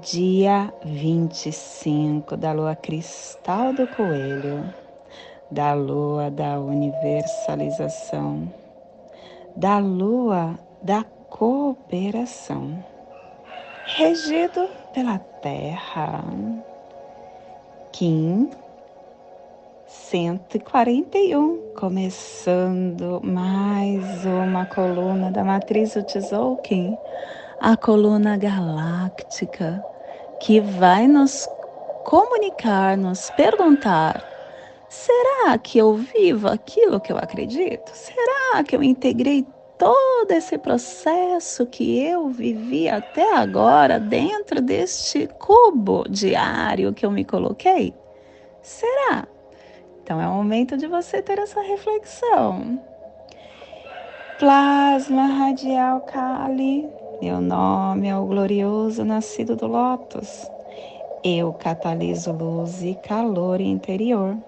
dia 25 da lua cristal do coelho, da lua da universalização, da lua da cooperação, regido pela Terra. Kim 141, começando mais uma coluna da matriz Tzolk'in a coluna galáctica que vai nos comunicar, nos perguntar: será que eu vivo aquilo que eu acredito? Será que eu integrei todo esse processo que eu vivi até agora dentro deste cubo diário que eu me coloquei? Será? Então é o momento de você ter essa reflexão. Plasma radial Kali meu nome é o glorioso nascido do Lótus. Eu cataliso luz e calor interior.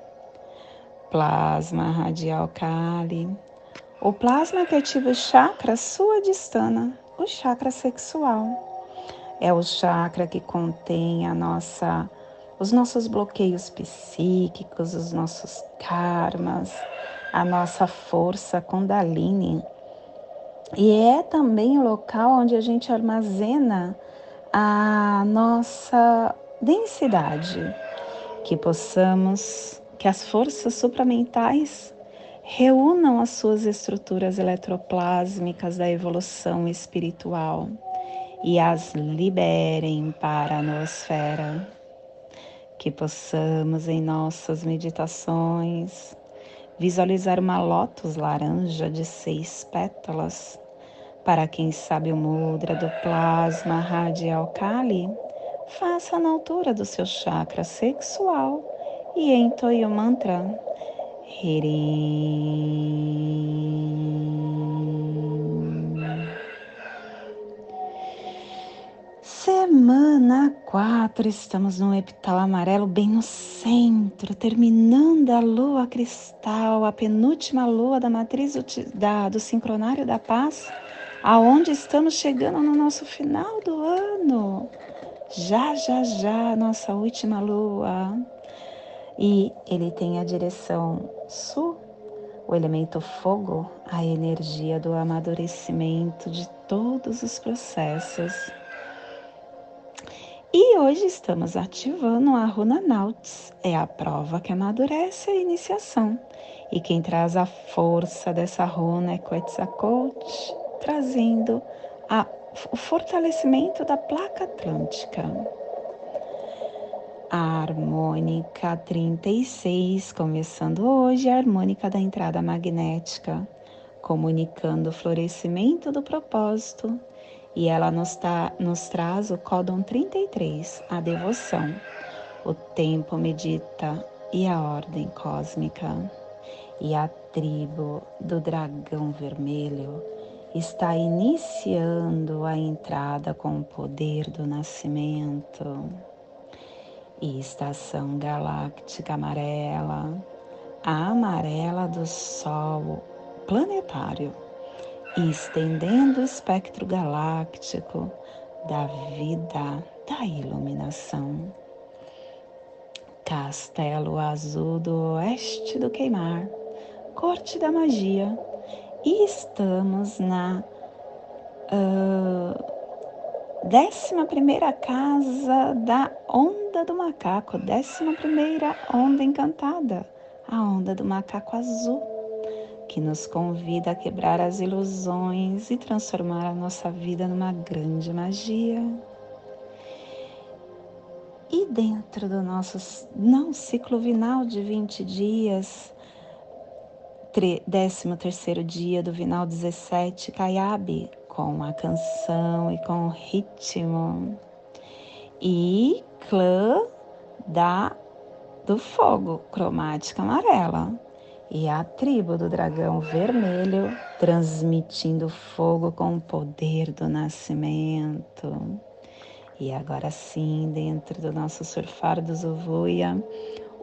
Plasma radial Kali. O plasma que ativa o chakra suadistana, o chakra sexual. É o chakra que contém a nossa, os nossos bloqueios psíquicos, os nossos karmas, a nossa força Kundalini e é também o local onde a gente armazena a nossa densidade, que possamos, que as forças supramentais reúnam as suas estruturas eletroplásmicas da evolução espiritual e as liberem para a noosfera. Que possamos em nossas meditações visualizar uma lótus laranja de seis pétalas para quem sabe o mudra do plasma radial Kali, faça na altura do seu chakra sexual e entoie o mantra Hirim. Semana 4, estamos no epital amarelo, bem no centro, terminando a lua cristal, a penúltima lua da matriz da, do sincronário da paz aonde estamos chegando no nosso final do ano. Já, já, já, nossa última lua. E ele tem a direção sul, o elemento fogo, a energia do amadurecimento de todos os processos. E hoje estamos ativando a Runa Nauts, é a prova que amadurece a iniciação. E quem traz a força dessa runa é Quetzalcoatl, trazendo a, o fortalecimento da placa atlântica. A harmônica 36, começando hoje, a harmônica da entrada magnética, comunicando o florescimento do propósito, e ela nos, tá, nos traz o códon 33, a devoção, o tempo medita e a ordem cósmica. E a tribo do dragão vermelho está iniciando a entrada com o poder do nascimento. E estação galáctica amarela, a amarela do Sol planetário, estendendo o espectro galáctico da vida, da iluminação. Castelo Azul do Oeste do Queimar, Corte da Magia e estamos na uh, décima primeira casa da onda do macaco, décima primeira onda encantada, a onda do macaco azul, que nos convida a quebrar as ilusões e transformar a nossa vida numa grande magia. E dentro do nosso não ciclo vinal de 20 dias, 13 terceiro dia do Vinal 17, Caiabe, com a canção e com o ritmo. E clã da do fogo, cromática amarela, e a tribo do dragão vermelho, transmitindo fogo com o poder do nascimento. E agora sim, dentro do nosso surfar do Zovuia,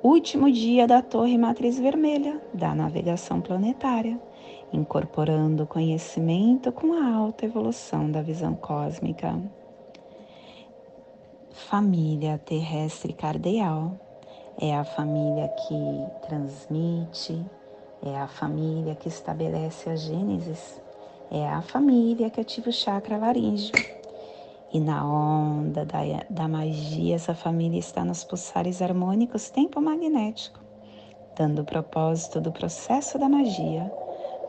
último dia da Torre Matriz Vermelha da navegação planetária, incorporando conhecimento com a alta evolução da visão cósmica. Família terrestre cardeal é a família que transmite, é a família que estabelece a Gênesis, é a família que ativa o chakra laríngeo. E na onda da, da magia, essa família está nos pulsares harmônicos tempo magnético, dando o propósito do processo da magia,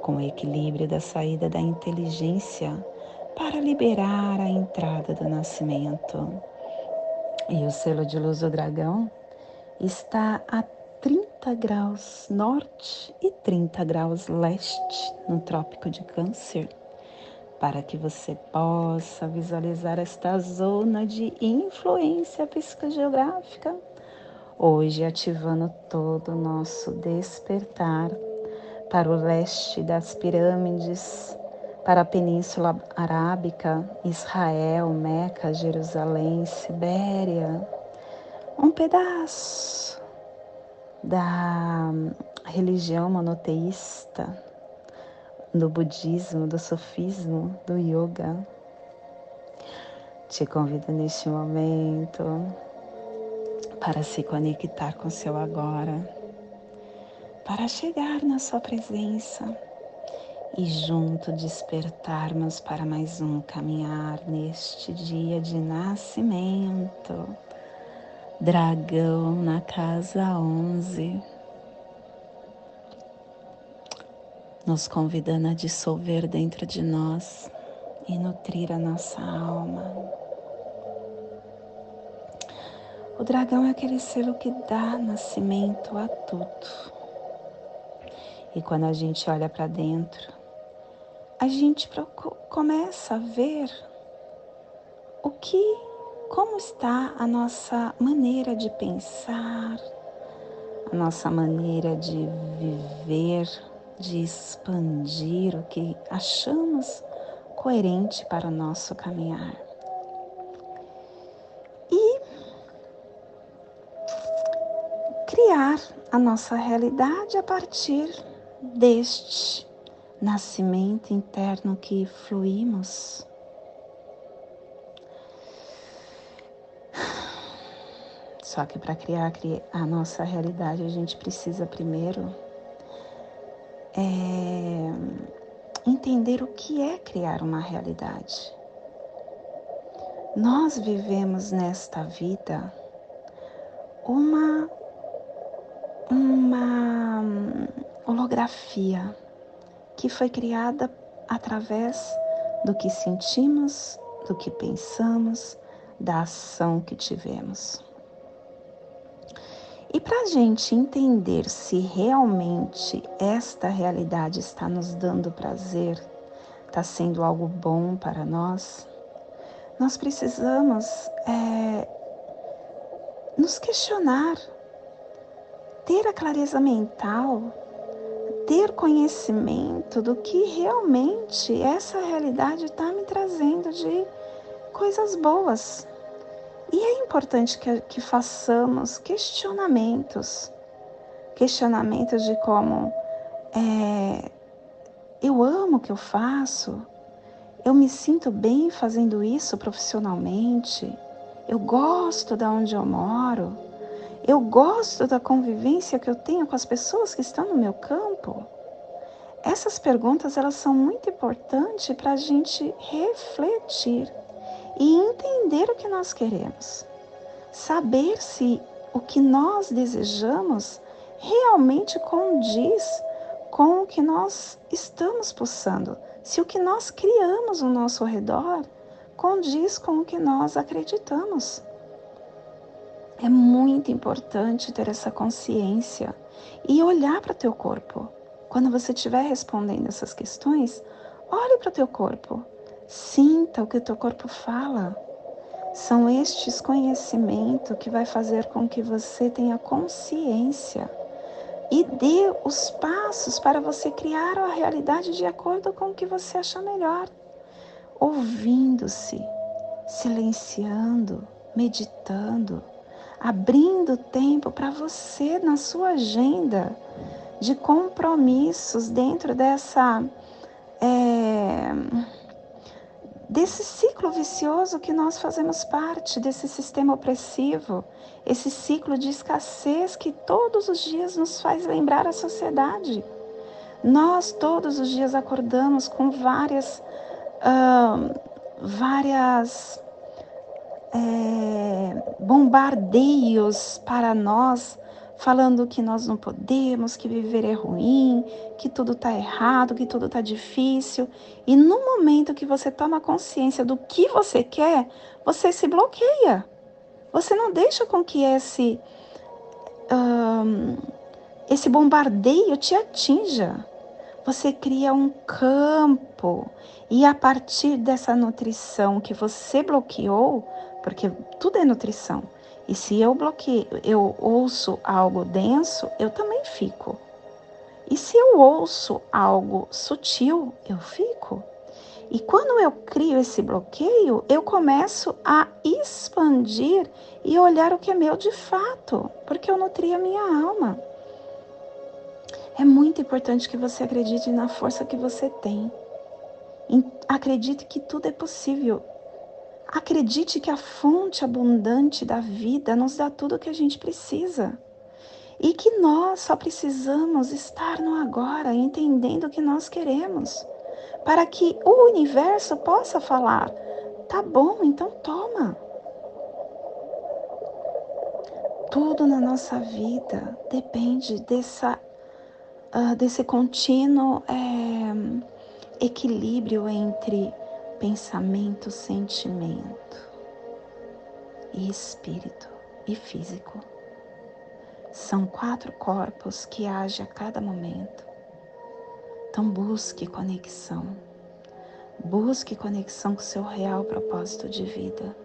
com o equilíbrio da saída da inteligência para liberar a entrada do nascimento. E o selo de luz do dragão está a 30 graus norte e 30 graus leste no Trópico de Câncer, para que você possa visualizar esta zona de influência psicogeográfica. Hoje, ativando todo o nosso despertar para o leste das pirâmides, para a Península Arábica, Israel, Meca, Jerusalém, Sibéria um pedaço da religião monoteísta, do budismo, do sofismo, do yoga. Te convido neste momento para se conectar com seu agora, para chegar na sua presença e junto despertarmos para mais um caminhar neste dia de nascimento Dragão na casa 11, nos convidando a dissolver dentro de nós e nutrir a nossa alma. O dragão é aquele selo que dá nascimento a tudo. E quando a gente olha para dentro, a gente começa a ver o que como está a nossa maneira de pensar, a nossa maneira de viver, de expandir o que achamos coerente para o nosso caminhar. E criar a nossa realidade a partir deste nascimento interno que fluímos Só que para criar a nossa realidade, a gente precisa primeiro é, entender o que é criar uma realidade. Nós vivemos nesta vida uma, uma holografia que foi criada através do que sentimos, do que pensamos, da ação que tivemos. E para a gente entender se realmente esta realidade está nos dando prazer, está sendo algo bom para nós, nós precisamos é, nos questionar, ter a clareza mental, ter conhecimento do que realmente essa realidade está me trazendo de coisas boas, e é importante que, que façamos questionamentos, questionamentos de como é, eu amo o que eu faço, eu me sinto bem fazendo isso profissionalmente, eu gosto da onde eu moro, eu gosto da convivência que eu tenho com as pessoas que estão no meu campo. Essas perguntas elas são muito importantes para a gente refletir e entender o que nós queremos. Saber se o que nós desejamos realmente condiz com o que nós estamos pulsando, se o que nós criamos ao nosso redor condiz com o que nós acreditamos. É muito importante ter essa consciência e olhar para o teu corpo. Quando você estiver respondendo essas questões, olhe para o teu corpo. Sinta o que o teu corpo fala. São estes conhecimentos que vai fazer com que você tenha consciência e dê os passos para você criar a realidade de acordo com o que você achar melhor. Ouvindo-se, silenciando, meditando, abrindo tempo para você na sua agenda de compromissos dentro dessa. É, desse ciclo vicioso que nós fazemos parte, desse sistema opressivo, esse ciclo de escassez que todos os dias nos faz lembrar a sociedade. Nós todos os dias acordamos com várias, várias é, bombardeios para nós falando que nós não podemos, que viver é ruim, que tudo está errado, que tudo está difícil. E no momento que você toma consciência do que você quer, você se bloqueia. Você não deixa com que esse, um, esse bombardeio te atinja. Você cria um campo e a partir dessa nutrição que você bloqueou, porque tudo é nutrição e se eu bloqueio, eu ouço algo denso, eu também fico. E se eu ouço algo sutil, eu fico. E quando eu crio esse bloqueio, eu começo a expandir e olhar o que é meu de fato, porque eu nutri a minha alma. É muito importante que você acredite na força que você tem. Acredite que tudo é possível. Acredite que a fonte abundante da vida nos dá tudo o que a gente precisa. E que nós só precisamos estar no agora, entendendo o que nós queremos, para que o universo possa falar: tá bom, então toma. Tudo na nossa vida depende dessa, uh, desse contínuo é, equilíbrio entre pensamento, sentimento e espírito e físico. São quatro corpos que agem a cada momento. Então busque conexão. Busque conexão com seu real propósito de vida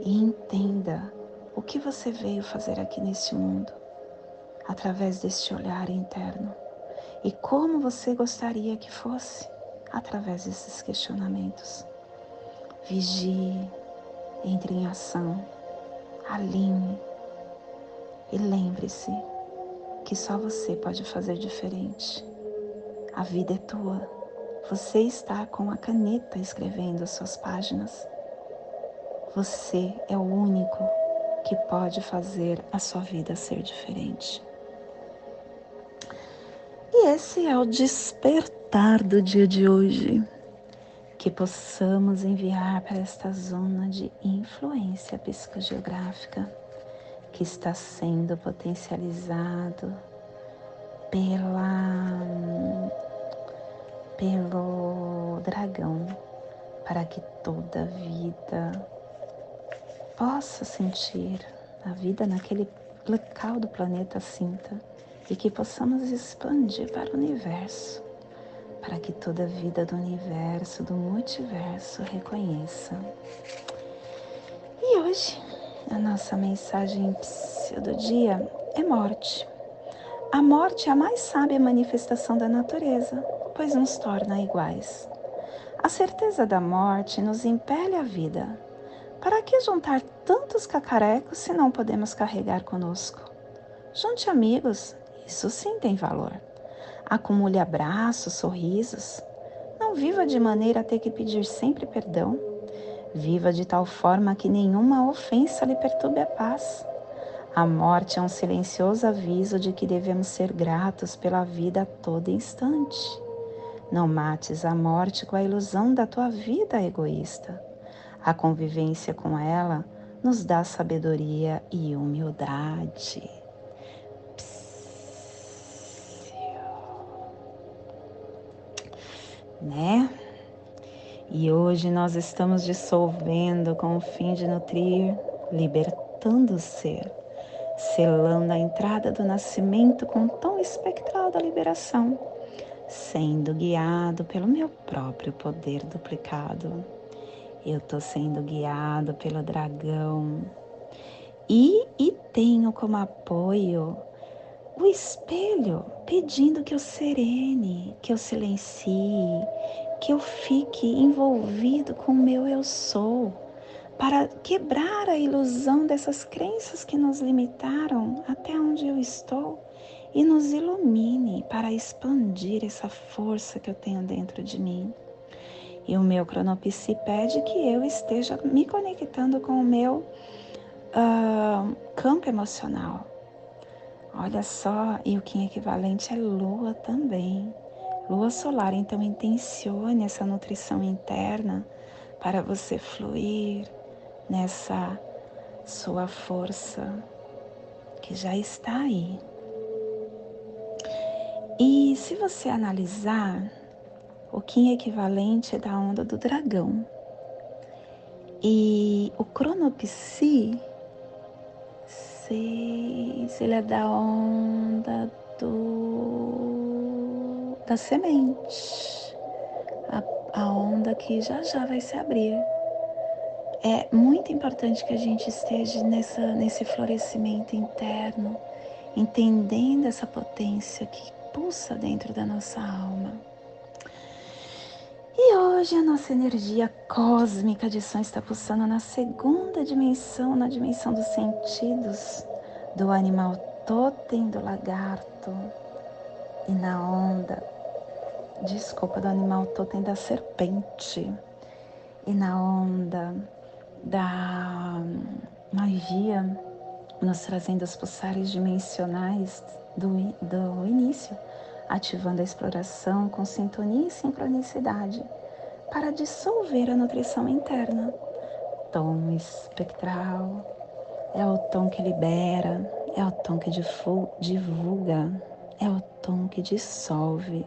e entenda o que você veio fazer aqui neste mundo através deste olhar interno e como você gostaria que fosse através desses questionamentos. Vigie, entre em ação, alinhe e lembre-se que só você pode fazer diferente. A vida é tua. Você está com a caneta escrevendo as suas páginas. Você é o único que pode fazer a sua vida ser diferente. E esse é o despertar despertar do dia de hoje, que possamos enviar para esta zona de influência psicogeográfica que está sendo potencializado pela pelo dragão para que toda vida possa sentir a vida naquele local do planeta sinta e que possamos expandir para o universo para que toda vida do universo, do multiverso reconheça. E hoje, a nossa mensagem do dia é morte. A morte é a mais sábia manifestação da natureza, pois nos torna iguais. A certeza da morte nos impele à vida. Para que juntar tantos cacarecos se não podemos carregar conosco? Junte amigos, isso sim tem valor. Acumule abraços, sorrisos. Não viva de maneira a ter que pedir sempre perdão. Viva de tal forma que nenhuma ofensa lhe perturbe a paz. A morte é um silencioso aviso de que devemos ser gratos pela vida a todo instante. Não mates a morte com a ilusão da tua vida egoísta. A convivência com ela nos dá sabedoria e humildade. Né? E hoje nós estamos dissolvendo com o fim de nutrir, libertando o ser, selando a entrada do nascimento com o tom espectral da liberação, sendo guiado pelo meu próprio poder duplicado. Eu estou sendo guiado pelo dragão e, e tenho como apoio o espelho, pedindo que eu serene, que eu silencie, que eu fique envolvido com o meu eu sou, para quebrar a ilusão dessas crenças que nos limitaram até onde eu estou e nos ilumine para expandir essa força que eu tenho dentro de mim. E o meu cronopsi pede que eu esteja me conectando com o meu uh, campo emocional. Olha só, e o Kim equivalente é lua também. Lua solar, então intencione essa nutrição interna para você fluir nessa sua força que já está aí. E se você analisar, o Kim equivalente é da onda do dragão. E o cronopsi 6, ele é da onda do da semente. A, a onda que já já vai se abrir. É muito importante que a gente esteja nessa, nesse florescimento interno, entendendo essa potência que pulsa dentro da nossa alma. E hoje a nossa energia cósmica de som está pulsando na segunda dimensão, na dimensão dos sentidos, do animal totem do lagarto e na onda, desculpa, do animal totem da serpente e na onda da magia, nos trazendo os pulsares dimensionais do, do início ativando a exploração com sintonia e sincronicidade para dissolver a nutrição interna. Tom espectral é o tom que libera, é o tom que divulga, é o tom que dissolve.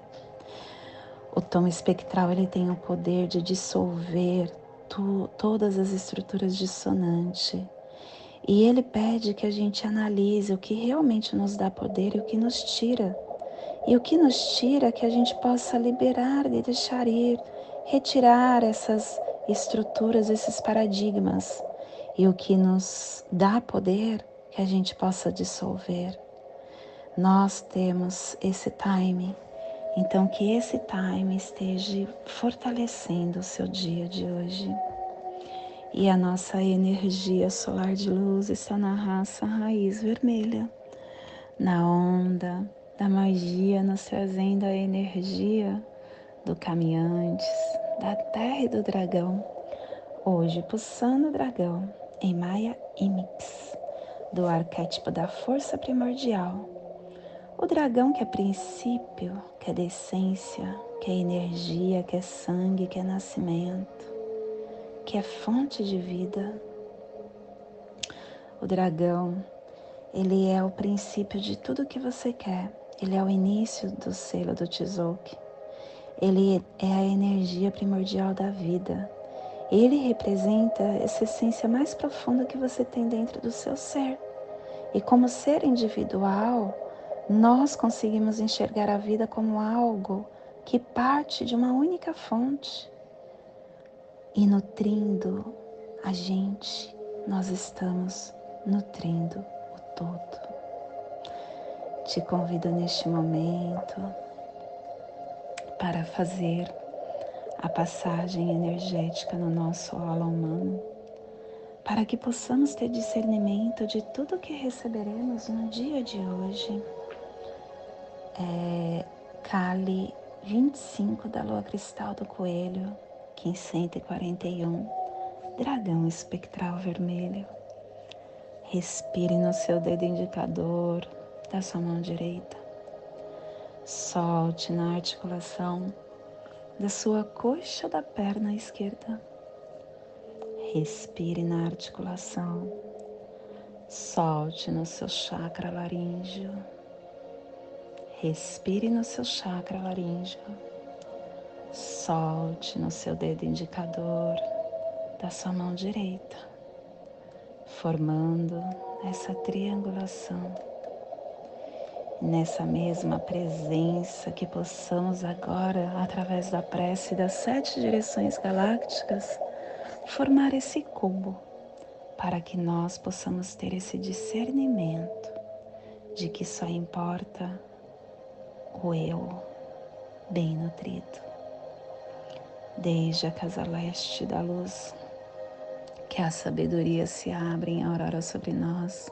O tom espectral ele tem o poder de dissolver tu, todas as estruturas dissonantes. E ele pede que a gente analise o que realmente nos dá poder e o que nos tira e o que nos tira é que a gente possa liberar e deixar ir, retirar essas estruturas, esses paradigmas. E o que nos dá poder, que a gente possa dissolver. Nós temos esse time, então que esse time esteja fortalecendo o seu dia de hoje. E a nossa energia solar de luz está na raça raiz vermelha, na onda da magia, nos trazendo a energia do caminhantes, da terra e do dragão. Hoje, pulsando o dragão em Maya Imix, do arquétipo da força primordial. O dragão que é princípio, que é decência, que é energia, que é sangue, que é nascimento, que é fonte de vida. O dragão, ele é o princípio de tudo que você quer ele é o início do selo do Tzolk'in. Ele é a energia primordial da vida. Ele representa essa essência mais profunda que você tem dentro do seu ser. E como ser individual, nós conseguimos enxergar a vida como algo que parte de uma única fonte. E nutrindo a gente, nós estamos nutrindo o todo. Te convido neste momento para fazer a passagem energética no nosso aula humano, para que possamos ter discernimento de tudo que receberemos no dia de hoje. É Kali 25 da Lua Cristal do Coelho, 1541, Dragão Espectral Vermelho. Respire no seu dedo indicador da sua mão direita. Solte na articulação da sua coxa da perna esquerda. Respire na articulação. Solte no seu chakra laríngeo. Respire no seu chakra laríngeo. Solte no seu dedo indicador da sua mão direita, formando essa triangulação nessa mesma presença, que possamos agora, através da prece das sete direções galácticas, formar esse cubo para que nós possamos ter esse discernimento de que só importa o eu bem nutrido. Desde a casa leste da luz, que a sabedoria se abre em aurora sobre nós,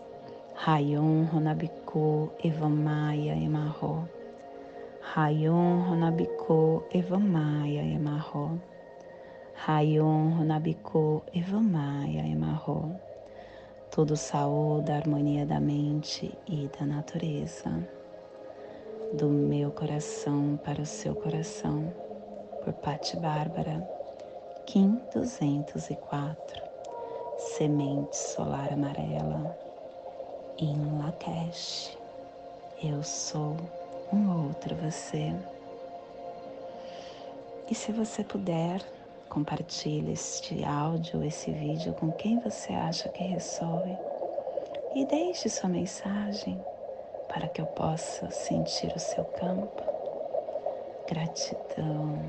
Rayon Ronabiku Evamaya Emarro. Rayon Ronabiku Evamaya Emarro. Rayon Runabiko Evamaya Emarro. Tudo saúde, harmonia da mente e da natureza. Do meu coração para o seu coração, por Patti Bárbara, Kim 204, Semente Solar Amarela, em Lakesh. Eu sou um outro você. E se você puder, Compartilhe este áudio, esse vídeo com quem você acha que resolve e deixe sua mensagem para que eu possa sentir o seu campo. Gratidão.